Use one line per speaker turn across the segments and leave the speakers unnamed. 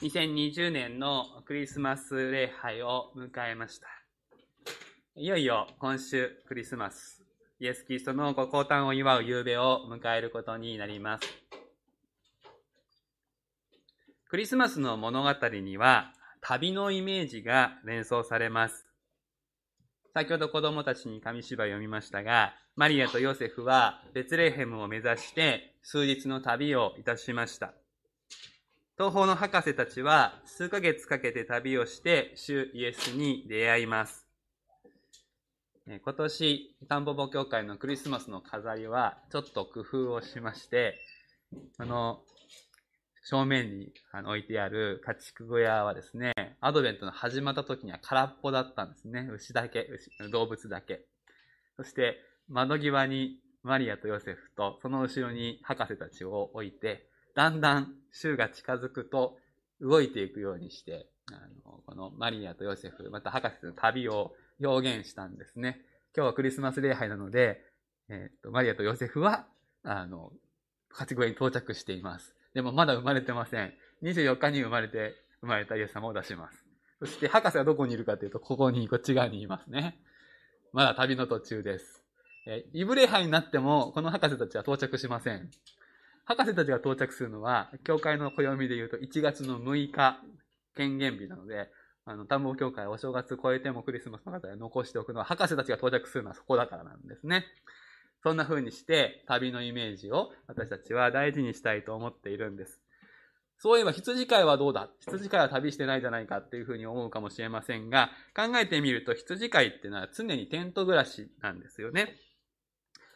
2020年のクリスマス礼拝を迎えました。いよいよ今週クリスマス、イエス・キリストのご降誕を祝う夕べを迎えることになります。クリスマスの物語には旅のイメージが連想されます。先ほど子供たちに紙芝居読みましたが、マリアとヨセフはベツレヘムを目指して数日の旅をいたしました。東方の博士たちは数ヶ月かけて旅をして主イエスに出会います。今年、タンポポ協会のクリスマスの飾りはちょっと工夫をしまして、あの、正面に置いてある家畜小屋はですね、アドベントの始まった時には空っぽだったんですね。牛だけ、牛動物だけ。そして、窓際にマリアとヨセフと、その後ろに博士たちを置いて、だんだん週が近づくと動いていくようにして、あの、このマリアとヨセフ、また博士の旅を表現したんですね。今日はクリスマス礼拝なので、えっ、と、マリアとヨセフは、あの、勝ち声に到着しています。でもまだ生まれてません。24日に生まれて、生まれたイエス様を出します。そして博士はどこにいるかというと、ここに、こっち側にいますね。まだ旅の途中です。えイブレハになっても、この博士たちは到着しません。博士たちが到着するのは、教会の暦で言うと1月の6日、権限日なので、あの、田んぼ教会お正月超えてもクリスマスの方で残しておくのは、博士たちが到着するのはそこだからなんですね。そんな風にして、旅のイメージを私たちは大事にしたいと思っているんです。そういえば羊飼いはどうだ？羊飼いは旅してないじゃないかっていうふうに思うかもしれませんが、考えてみると羊飼いっていうのは常にテント暮らしなんですよね。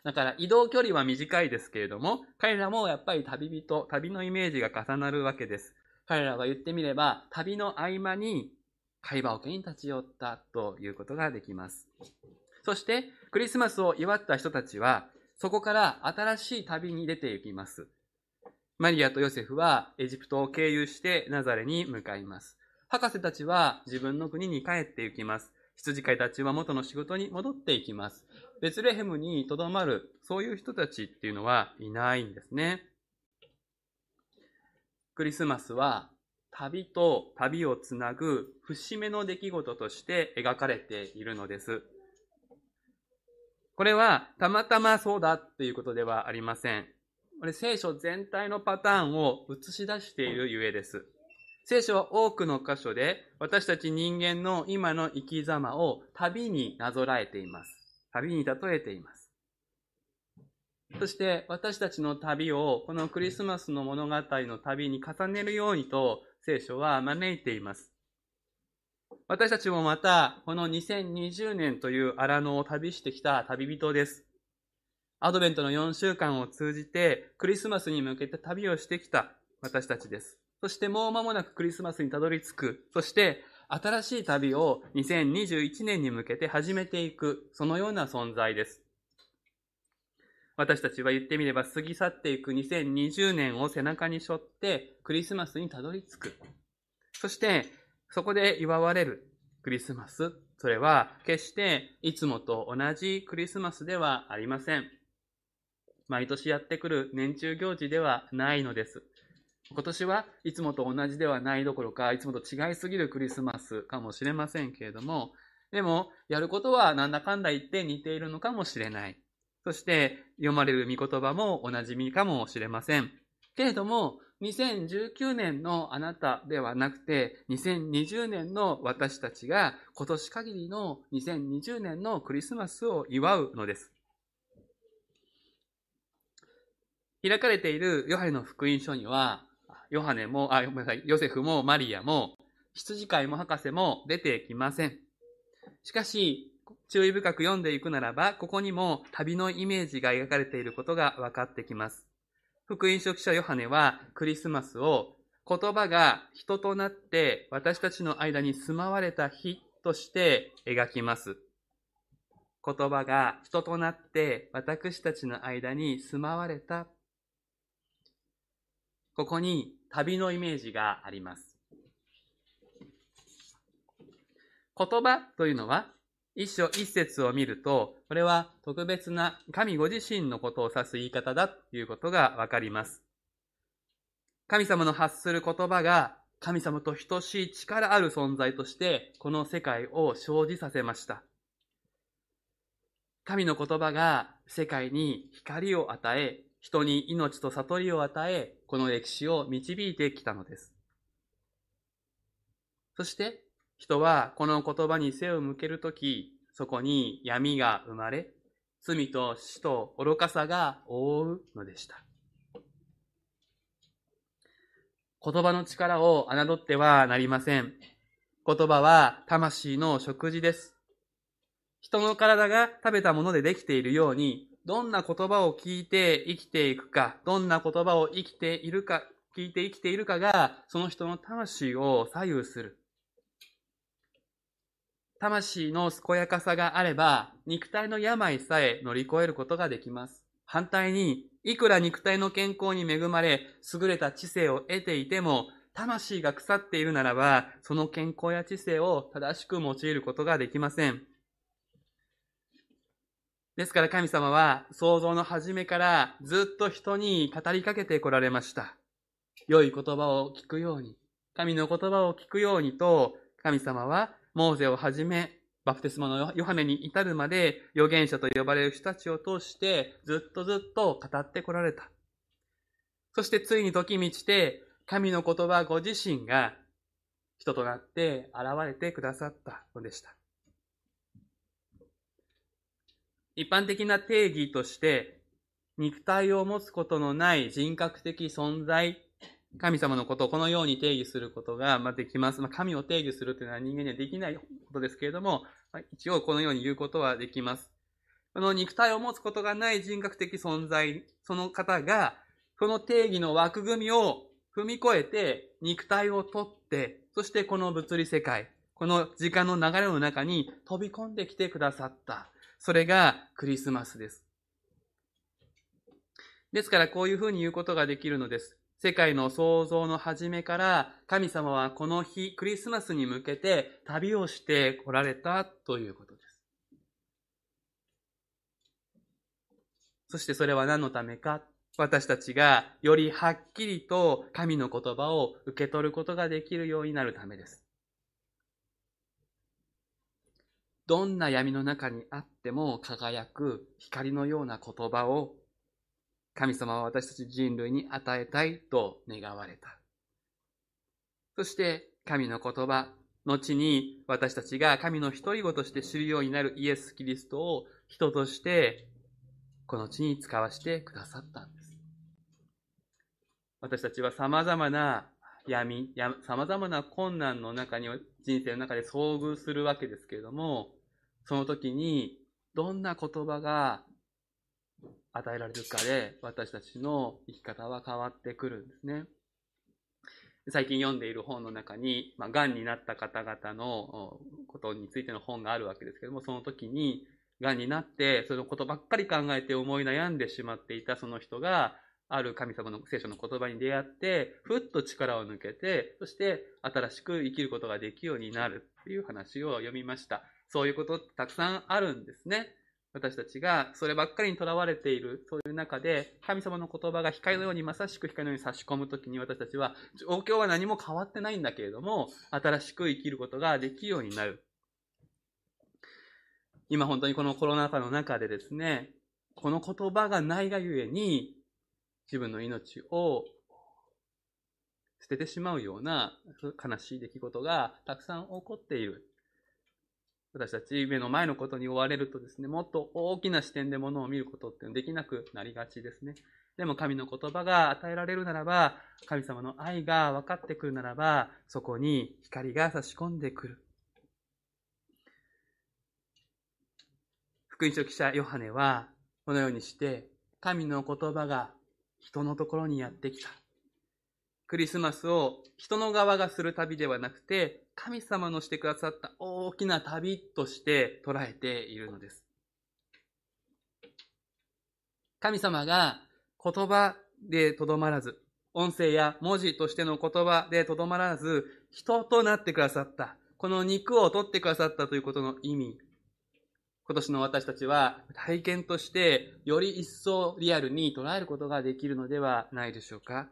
だから移動距離は短いですけれども、彼らもやっぱり旅人、旅のイメージが重なるわけです。彼らが言ってみれば、旅の合間に会話桶に立ち寄ったということができます。そして、クリスマスを祝った人たちは、そこから新しい旅に出て行きます。マリアとヨセフはエジプトを経由してナザレに向かいます。博士たちは自分の国に帰って行きます。羊飼いたちは元の仕事に戻っていきます。ベツレヘムにとどまる、そういう人たちっていうのはいないんですね。クリスマスは旅と旅をつなぐ節目の出来事として描かれているのです。これはたまたまそうだっていうことではありません。これ聖書全体のパターンを映し出しているゆえです。聖書は多くの箇所で私たち人間の今の生き様を旅になぞらえています。旅に例えています。そして私たちの旅をこのクリスマスの物語の旅に重ねるようにと聖書は招いています。私たちもまたこの2020年という荒野を旅してきた旅人です。アドベントの4週間を通じてクリスマスに向けて旅をしてきた私たちです。そしてもう間もなくクリスマスにたどり着く。そして新しい旅を2021年に向けて始めていく、そのような存在です。私たちは言ってみれば過ぎ去っていく2020年を背中に背負ってクリスマスにたどり着く。そしてそこで祝われるクリスマス。それは決していつもと同じクリスマスではありません。毎年やってくる年中行事ではないのです。今年はいつもと同じではないどころか、いつもと違いすぎるクリスマスかもしれませんけれども、でも、やることはなんだかんだ言って似ているのかもしれない。そして、読まれる御言葉もおなじみかもしれません。けれども、2019年のあなたではなくて、2020年の私たちが今年限りの2020年のクリスマスを祝うのです。開かれているヨハネの福音書には、ヨハネも、あ、ごめんなさい、ヨセフもマリアも、羊飼いも博士も出てきません。しかし、注意深く読んでいくならば、ここにも旅のイメージが描かれていることが分かってきます。福音書記者ヨハネはクリスマスを言葉が人となって私たちの間に住まわれた日として描きます。言葉が人となって私たちの間に住まわれた。ここに旅のイメージがあります。言葉というのは、一章一節を見ると、これは特別な神ご自身のことを指す言い方だということがわかります。神様の発する言葉が神様と等しい力ある存在としてこの世界を生じさせました。神の言葉が世界に光を与え、人に命と悟りを与え、この歴史を導いてきたのです。そして人はこの言葉に背を向けるとき、そこに闇が生まれ、罪と死と愚かさが覆うのでした。言葉の力を侮ってはなりません。言葉は魂の食事です。人の体が食べたものでできているように、どんな言葉を聞いて生きていくか、どんな言葉を生きているか、聞いて生きているかが、その人の魂を左右する。魂の健やかさがあれば、肉体の病さえ乗り越えることができます。反対に、いくら肉体の健康に恵まれ、優れた知性を得ていても、魂が腐っているならば、その健康や知性を正しく用いることができません。ですから神様は創造の初めからずっと人に語りかけてこられました。良い言葉を聞くように、神の言葉を聞くようにと、神様はモーゼをはじめ、バプテスマのヨハネに至るまで預言者と呼ばれる人たちを通してずっとずっと語ってこられた。そしてついに時満ちて神の言葉ご自身が人となって現れてくださったのでした。一般的な定義として肉体を持つことのない人格的存在神様のことをこのように定義することができます。まあ、神を定義するというのは人間にはできないことですけれども、一応このように言うことはできます。この肉体を持つことがない人格的存在、その方が、その定義の枠組みを踏み越えて肉体を取って、そしてこの物理世界、この時間の流れの中に飛び込んできてくださった。それがクリスマスです。ですからこういうふうに言うことができるのです。世界の創造の初めから神様はこの日、クリスマスに向けて旅をして来られたということです。そしてそれは何のためか？私たちがよりはっきりと神の言葉を受け取ることができるようになるためです。どんな闇の中にあっても輝く光のような言葉を神様は私たち人類に与えたいと願われた。そして神の言葉、後に私たちが神の独り子として知るようになるイエス・キリストを人としてこの地に使わせてくださったんです。私たちは様々な闇、様々な困難の中に、人生の中で遭遇するわけですけれども、その時にどんな言葉が与えられるかで、私たちの生き方は変わってくるんですね。最近読んでいる本の中に、まあ、癌になった方々のことについての本があるわけですけども、その時に、癌になって、そのことばっかり考えて思い悩んでしまっていたその人が、ある神様の聖書の言葉に出会って、ふっと力を抜けて、そして新しく生きることができるようになるっていう話を読みました。そういうことってたくさんあるんですね。私たちがそればっかりにとらわれている、そういう中で、神様の言葉が光のように、まさしく光のように差し込むときに私たちは、状況は何も変わってないんだけれども、新しく生きることができるようになる。今本当にこのコロナ禍の中でですね、この言葉がないがゆえに、自分の命を捨ててしまうような悲しい出来事がたくさん起こっている。私たち目の前のことに追われるとですね、もっと大きな視点でものを見ることってできなくなりがちですね。でも神の言葉が与えられるならば、神様の愛が分かってくるならば、そこに光が差し込んでくる。福音書記者ヨハネは、このようにして、神の言葉が人のところにやってきた。クリスマスを人の側がする旅ではなくて、神様のしてくださった大きな旅として捉えているのです。神様が言葉でとどまらず、音声や文字としての言葉でとどまらず、人となってくださった。この肉を取ってくださったということの意味。今年の私たちは体験としてより一層リアルに捉えることができるのではないでしょうか。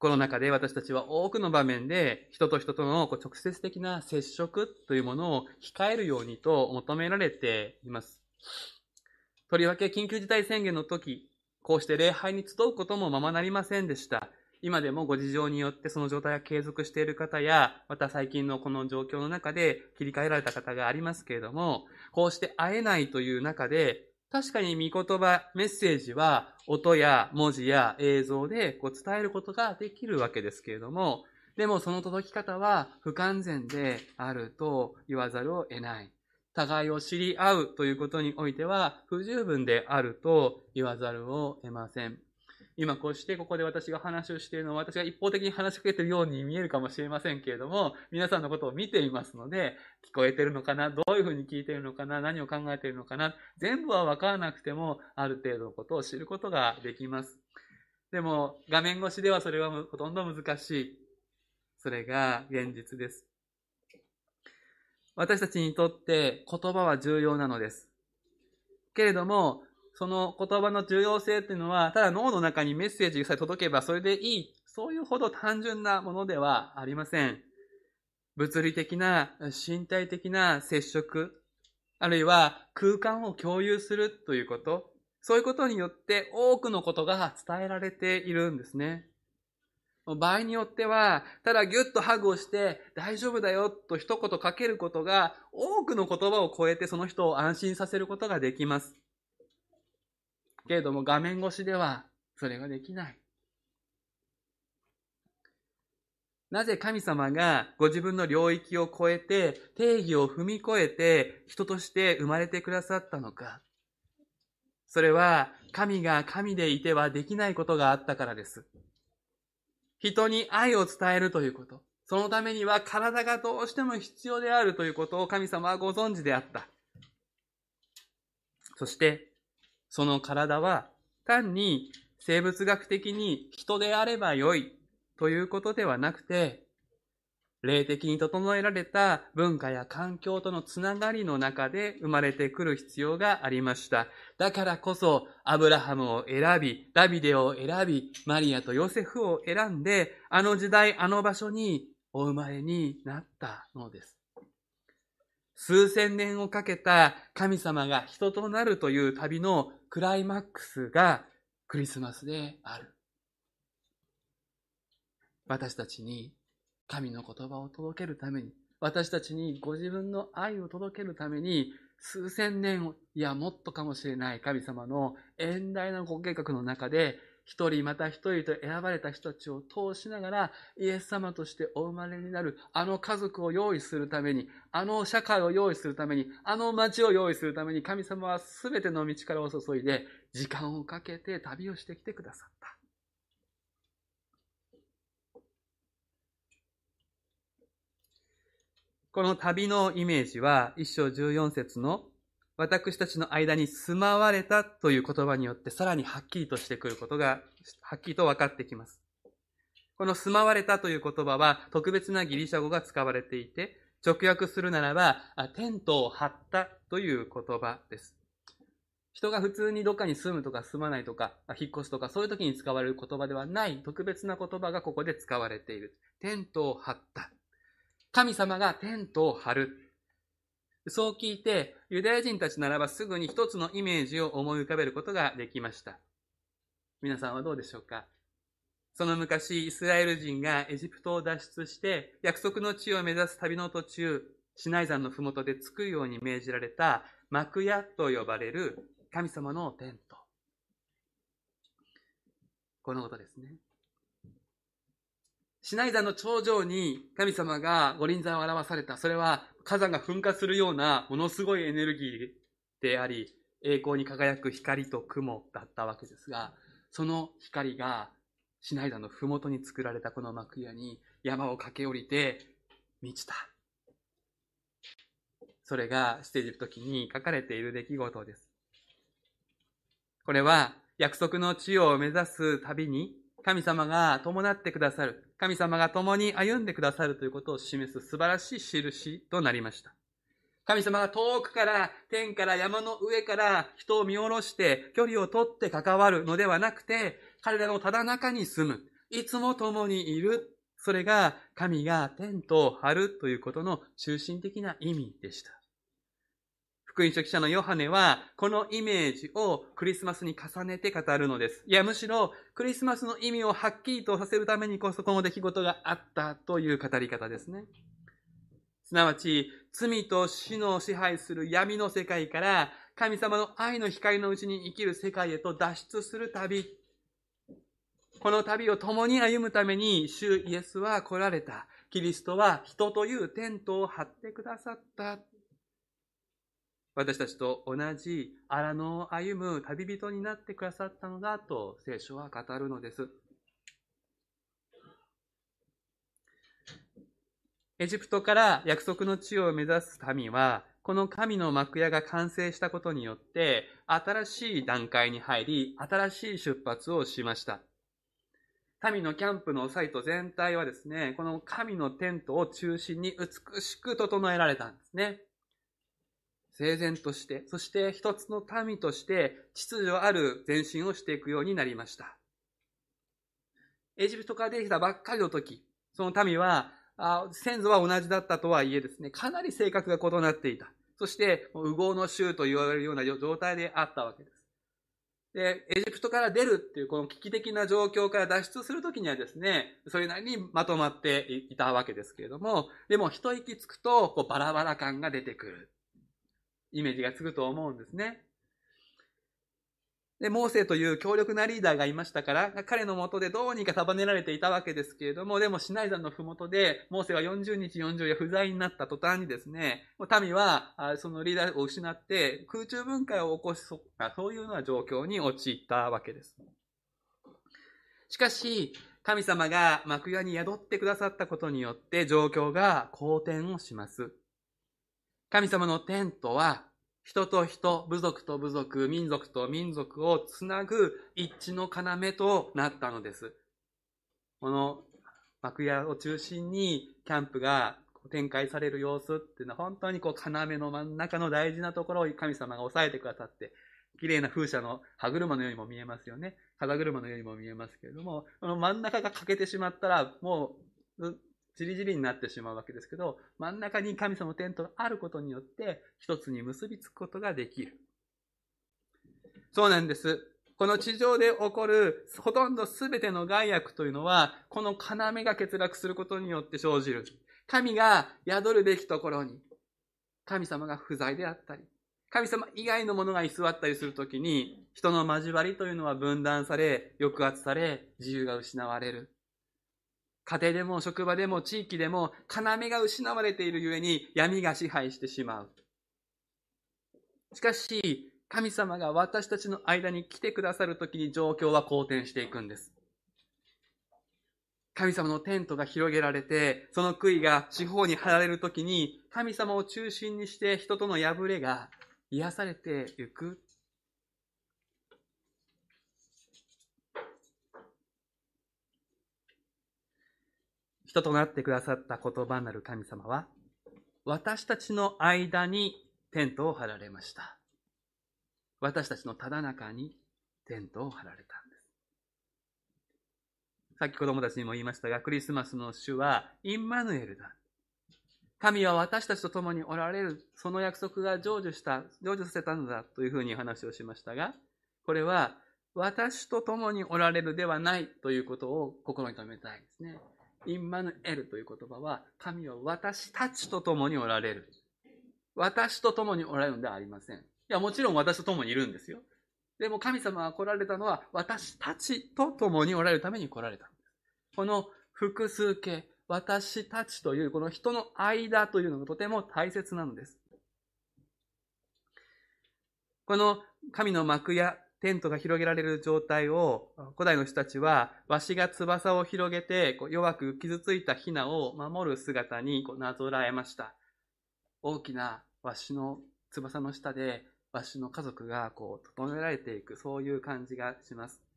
この中で私たちは多くの場面で人と人との直接的な接触というものを控えるようにと求められています。とりわけ緊急事態宣言の時、こうして礼拝に集うこともままなりませんでした。今でもご事情によってその状態が継続している方や、また最近のこの状況の中で切り替えられた方がありますけれども、こうして会えないという中で、確かに御言葉、メッセージは音や文字や映像でこう伝えることができるわけですけれども、でもその届き方は不完全であると言わざるを得ない。互いを知り合うということにおいては不十分であると言わざるを得ません。今こうしてここで私が話をしているのは私が一方的に話しかけているように見えるかもしれませんけれども、皆さんのことを見ていますので、聞こえてるのかなどういうふうに聞いているのかな何を考えているのかな全部はわからなくても、ある程度のことを知ることができます。でも、画面越しではそれはほとんど難しい。それが現実です。私たちにとって言葉は重要なのです。けれども、その言葉の重要性っていうのは、ただ脳の中にメッセージさえ届けばそれでいい。そういうほど単純なものではありません。物理的な、身体的な接触、あるいは空間を共有するということ、そういうことによって多くのことが伝えられているんですね。場合によっては、ただギュッとハグをして大丈夫だよと一言かけることが多くの言葉を超えてその人を安心させることができます。けれども画面越しではそれができない。なぜ神様がご自分の領域を超えて、定義を踏み越えて人として生まれてくださったのか。それは神が神でいてはできないことがあったからです。人に愛を伝えるということ。そのためには体がどうしても必要であるということを神様はご存知であった。そして、その体は単に生物学的に人であればよいということではなくて、霊的に整えられた文化や環境とのつながりの中で生まれてくる必要がありました。だからこそ、アブラハムを選び、ダビデを選び、マリアとヨセフを選んで、あの時代、あの場所にお生まれになったのです。数千年をかけた神様が人となるという旅のクライマックスがクリスマスである。私たちに神の言葉を届けるために、私たちにご自分の愛を届けるために、数千年、いやもっとかもしれない神様の遠大なご計画の中で一人また一人と選ばれた人たちを通しながらイエス様としてお生まれになるあの家族を用意するために、あの社会を用意するために、あの町を用意するために神様は全ての道からを注いで時間をかけて旅をしてきてくださった。この旅のイメージは一章14節の私たちの間に住まわれたという言葉によってさらにはっきりとしてくることが、はっきりと分かってきます。この住まわれたという言葉は特別なギリシャ語が使われていて、直訳するならば、テントを張ったという言葉です。人が普通にどっかに住むとか住まないとか、引っ越すとか、そういう時に使われる言葉ではない特別な言葉がここで使われている。テントを張った。神様がテントを張る。そう聞いて、ユダヤ人たちならばすぐに一つのイメージを思い浮かべることができました。皆さんはどうでしょうか？その昔、イスラエル人がエジプトを脱出して、約束の地を目指す旅の途中、シナイ山のふもとで作るように命じられた幕屋と呼ばれる神様のテント。このことですね。シナイ山の頂上に神様が五輪座を表された。それは火山が噴火するようなものすごいエネルギーであり、栄光に輝く光と雲だったわけですが、その光がシナイ山の麓に作られたこの幕屋に山を駆け下りて満ちた。それがステージの時に書かれている出来事です。これは約束の地を目指す旅に神様が伴ってくださる、神様が共に歩んでくださるということを示す素晴らしい印となりました。神様が遠くから天から山の上から人を見下ろして距離を取って関わるのではなくて、彼らのただ中に住む。いつも共にいる。それが神がテントを張るということの中心的な意味でした。福音書記者のヨハネは、このイメージをクリスマスに重ねて語るのです。いや、むしろ、クリスマスの意味をはっきりとさせるためにこそ、この出来事があったという語り方ですね。すなわち、罪と死の支配する闇の世界から、神様の愛の光のうちに生きる世界へと脱出する旅。この旅を共に歩むために、主イエスは来られた。キリストは人というテントを張ってくださった。私たちと同じ荒野を歩む旅人になってくださったのだと聖書は語るのです。エジプトから約束の地を目指す民は、この神の幕屋が完成したことによって、新しい段階に入り、新しい出発をしました。民のキャンプのサイト全体はですね、この神のテントを中心に美しく整えられたんですね。整然として、そして一つの民として秩序ある前進をしていくようになりました。エジプトから出てきたばっかりの時、その民は、あ先祖は同じだったとはいえですね、かなり性格が異なっていた。そして、右往の衆と言われるような状態であったわけです。で、エジプトから出るっていうこの危機的な状況から脱出するときにはですね、それなりにまとまっていたわけですけれども、でも一息つくと、こうバラバラ感が出てくる。イメージがつくと思うんですね。で、モーセという強力なリーダーがいましたから、彼のもとでどうにか束ねられていたわけですけれども、でもシナイ山のふもとで、モーセは40日40夜不在になった途端にですね、民はそのリーダーを失って空中分解を起こしそう、そういうような状況に陥ったわけです。しかし、神様が幕屋に宿ってくださったことによって状況が好転をします。神様のテントは、人と人、部族と部族、民族と民族をつなぐ一致の要となったのです。この幕屋を中心にキャンプが展開される様子っていうのは本当にこう要の真ん中の大事なところを神様が抑えてくださって、綺麗な風車の歯車のようにも見えますよね。風車のようにも見えますけれども、この真ん中が欠けてしまったら、もうじりじりになってしまうわけですけど、真ん中に神様のテントがあることによって、一つに結びつくことができる。そうなんです。この地上で起こるほとんど全ての害悪というのは、この要が欠落することによって生じる。神が宿るべきところに、神様が不在であったり、神様以外のものが居座ったりするときに、人の交わりというのは分断され、抑圧され、自由が失われる。家庭でも職場でも地域でも要が失われているゆえに闇が支配してしまう。しかし、神様が私たちの間に来てくださるときに状況は好転していくんです。神様のテントが広げられて、その杭が四方に張られるときに、神様を中心にして人との破れが癒されていく人となってくださった言葉なる神様は、私たちの間にテントを張られました。私たちのただ中にテントを張られたんです。さっき子供たちにも言いましたが、クリスマスの主はインマヌエルだ。神は私たちと共におられる、その約束が成就した、成就させたのだというふうに話をしましたが、これは私と共におられるではないということを心に留めたいですね。インマヌエルという言葉は、神は私たちと共におられる。私と共におられるのではありません。いや、もちろん私と共にいるんですよ。でも神様が来られたのは、私たちと共におられるために来られた。この複数形、私たちというこの人の間というのがとても大切なのです。この神の幕やテントが広げられる状態を古代の人たちはわしが翼を広げて弱く傷ついたヒナを守る姿になぞらえました。大きなわしの翼の下でわしの家族がこう整えられていくそういう感じがします。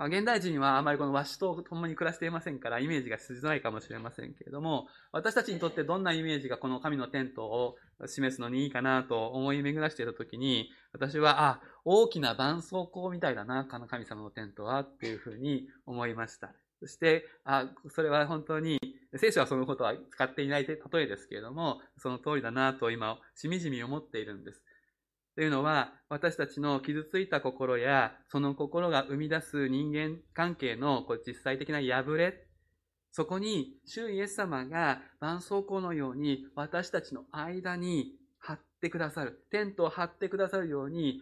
ま現代人はあまりこの和紙と共に暮らしていませんから、イメージがしづらいかもしれませんけれども、私たちにとってどんなイメージがこの神のテントを示すのにいいかなと思い巡らしていたときに、私は、あ、大きな絆創膏みたいだな、この神様のテントは、っていうふうに思いました。そして、あ、それは本当に、聖書はそのことは使っていない例えですけれども、その通りだなと今、しみじみ思っているんです。というのは、私たちの傷ついた心や、その心が生み出す人間関係の実際的な破れ、そこに、主イエス様が絆創膏のように私たちの間に貼ってくださる。テントを張ってくださるように、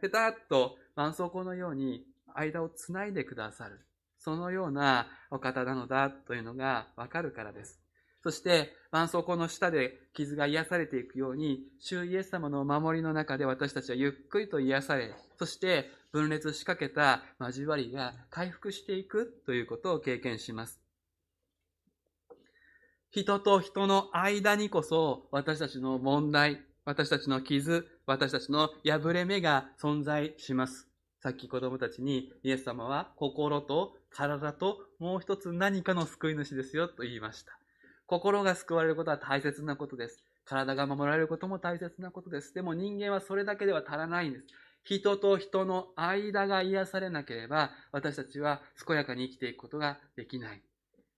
ペタッと絆創膏のように間をつないでくださる。そのようなお方なのだというのがわかるからです。そして、絆創膏の下で傷が癒されていくように、主イエス様の守りの中で私たちはゆっくりと癒され、そして分裂しかけた交わりが回復していくということを経験します。人と人の間にこそ私たちの問題、私たちの傷、私たちの破れ目が存在します。さっき子供たちにイエス様は心と体ともう一つ何かの救い主ですよと言いました。心が救われることは大切なことです。体が守られることも大切なことです。でも人間はそれだけでは足らないんです。人と人の間が癒されなければ、私たちは健やかに生きていくことができない。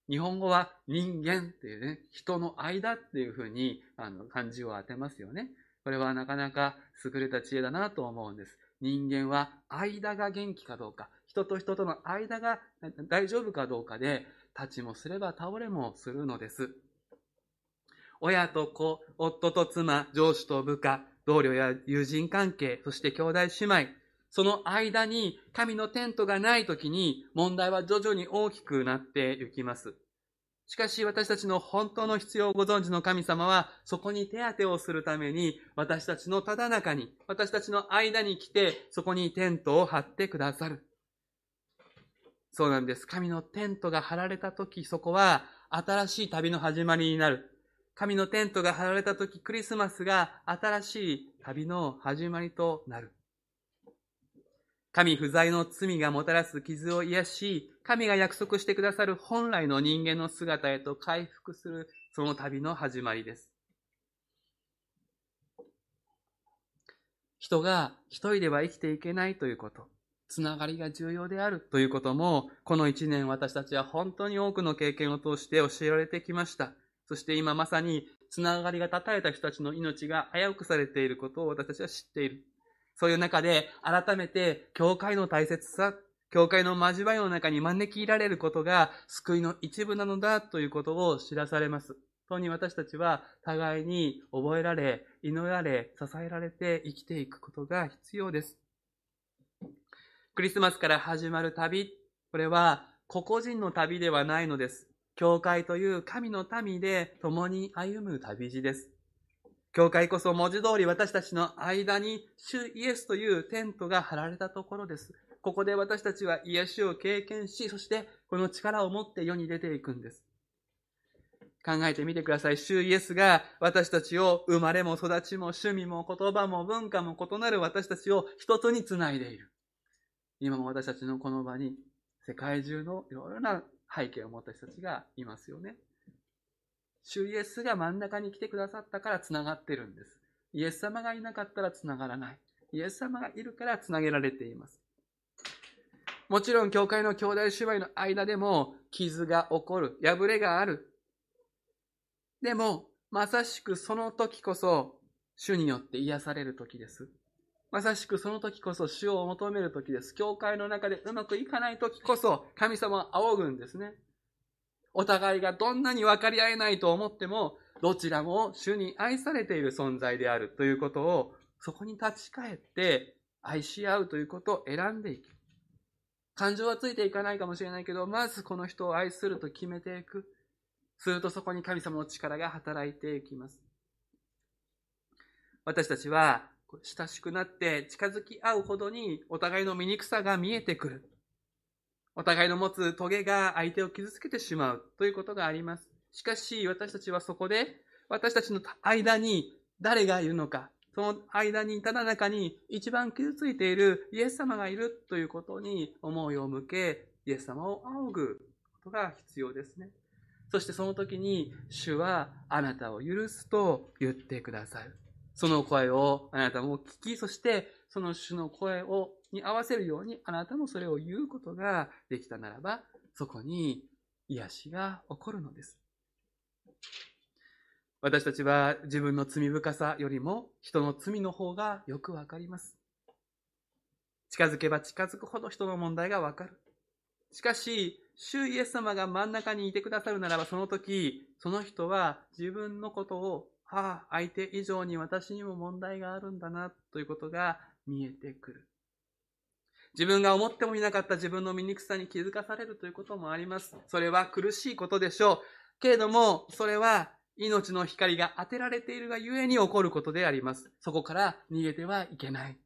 日本語は人間っていうね、人の間っていうふうにあの漢字を当てますよね。これはなかなか優れた知恵だなと思うんです。人間は間が元気かどうか、人と人との間が大丈夫かどうかで、立ちもすれば倒れもするのです。親と子、夫と妻、上司と部下、同僚や友人関係、そして兄弟姉妹、その間に神のテントがない時に問題は徐々に大きくなっていきます。しかし私たちの本当の必要をご存知の神様はそこに手当てをするために私たちのただ中に、私たちの間に来てそこにテントを張ってくださる。そうなんです。神のテントが張られた時、そこは新しい旅の始まりになる。神のテントが張られた時、クリスマスが新しい旅の始まりとなる。神不在の罪がもたらす傷を癒し、神が約束してくださる本来の人間の姿へと回復する、その旅の始まりです。人が一人では生きていけないということ。つながりが重要であるということも、この一年私たちは本当に多くの経験を通して教えられてきました。そして今まさにつながりが絶たれた人たちの命が危うくされていることを私たちは知っている。そういう中で改めて教会の大切さ、教会の交わりの中に招き入られることが救いの一部なのだということを知らされます。当に私たちは互いに覚えられ、祈られ、支えられて生きていくことが必要です。クリスマスから始まる旅、これは個々人の旅ではないのです。教会という神の民で共に歩む旅路です。教会こそ文字通り私たちの間に主イエスというテントが張られたところです。ここで私たちは癒しを経験し、そしてこの力を持って世に出ていくんです。考えてみてください。主イエスが私たちを生まれも育ちも趣味も言葉も文化も異なる私たちを一つにつないでいる。今も私たちのこの場に世界中のいろいろな背景を持った人たちがいますよね。主イエスが真ん中に来てくださったから繋がってるんです。イエス様がいなかったら繋がらない。イエス様がいるから繋げられています。もちろん、教会の兄弟姉妹の間でも傷が起こる、破れがある。でも、まさしくその時こそ、主によって癒される時です。まさしくその時こそ主を求める時です。教会の中でうまくいかない時こそ神様は仰ぐんですね。お互いがどんなに分かり合えないと思っても、どちらも主に愛されている存在であるということを、そこに立ち返って愛し合うということを選んでいく。感情はついていかないかもしれないけど、まずこの人を愛すると決めていく。するとそこに神様の力が働いていきます。私たちは親しくなって近づき合うほどにお互いの醜さが見えてくる。お互いの持つ棘が相手を傷つけてしまうということがあります。しかし私たちはそこで私たちの間に誰がいるのか、その間に、ただ中に一番傷ついているイエス様がいるということに思いを向け、イエス様を仰ぐことが必要ですね。そしてその時に、主はあなたを許すと言ってくださる。その声をあなたも聞き、そしてその主の声をに合わせるようにあなたもそれを言うことができたならば、そこに癒しが起こるのです。私たちは自分の罪深さよりも人の罪の方がよくわかります。近づけば近づくほど人の問題がわかる。しかし、主イエス様が真ん中にいてくださるならば、その時、その人は自分のことを、はあ、相手以上に私にも問題があるんだな、ということが見えてくる。自分が思ってもいなかった自分の醜さに気づかされるということもあります。それは苦しいことでしょう。けれども、それは命の光が当てられているがゆえに起こることであります。そこから逃げてはいけない。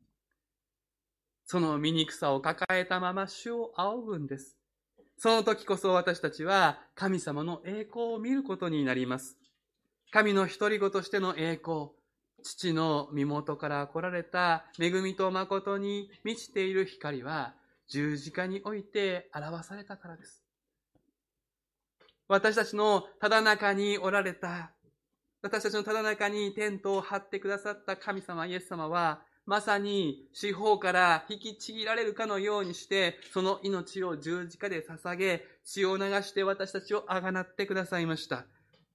その醜さを抱えたまま主を仰ぐんです。その時こそ私たちは神様の栄光を見ることになります。神の独り子としての栄光、父の身元から来られた恵みと誠に満ちている光は十字架において表されたからです。私たちのただ中におられた、私たちのただ中にテントを張ってくださった神様イエス様は、まさに四方から引きちぎられるかのようにして、その命を十字架で捧げ、血を流して私たちをあがなってくださいました。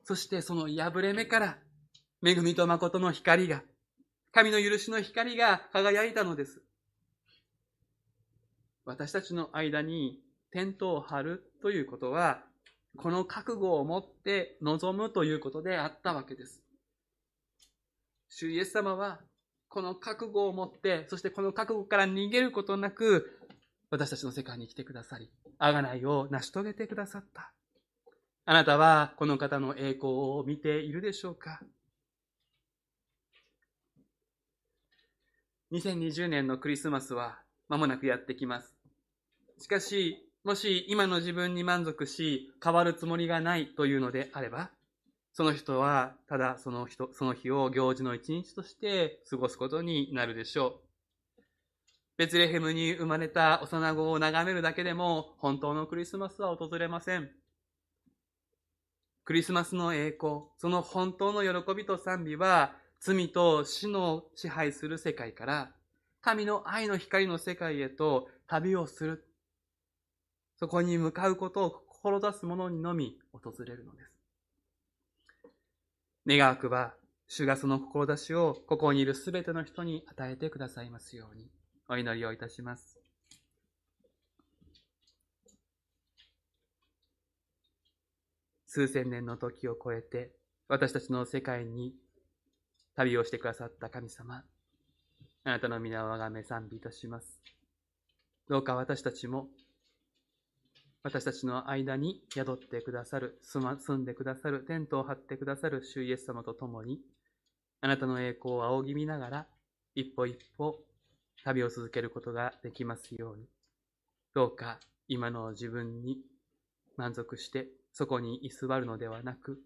そしてその破れ目から、恵みと誠の光が、神の許しの光が輝いたのです。私たちの間にテントを張るということは、この覚悟を持って臨むということであったわけです。主イエス様は、この覚悟を持って、そしてこの覚悟から逃げることなく、私たちの世界に来てくださり、贖いを成し遂げてくださった。あなたはこの方の栄光を見ているでしょうか？2020年のクリスマスは間もなくやってきます。しかし、もし今の自分に満足し、変わるつもりがないというのであれば、その人はただその人、その日を行事の一日として過ごすことになるでしょう。ベツレヘムに生まれた幼子を眺めるだけでも本当のクリスマスは訪れません。クリスマスの栄光、その本当の喜びと賛美は罪と死の支配する世界から神の愛の光の世界へと旅をするそこに向かうことを志す者にのみ訪れるのです。願わくば、主がその志をここにいるすべての人に与えてくださいますように、お祈りをいたします。数千年の時を超えて、私たちの世界に旅をしてくださった神様、あなたの皆をあがめ賛美いたします。どうか私たちも私たちの間に宿ってくださる、住んでくださる、テントを張ってくださる主イエス様と共に、あなたの栄光を仰ぎ見ながら、一歩一歩旅を続けることができますように。どうか今の自分に満足して、そこに居座るのではなく、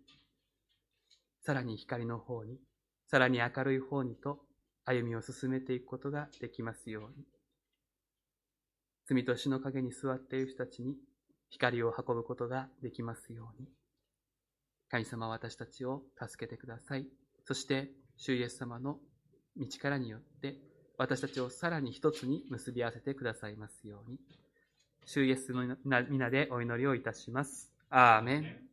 さらに光の方に、さらに明るい方にと歩みを進めていくことができますように。罪と死の陰に座っている人たちに光を運ぶことができますように。神様は私たちを助けてください。そして、主イエス様の道からによって、私たちをさらに一つに結び合わせてくださいますように。主イエスの皆でお祈りをいたします。アーメン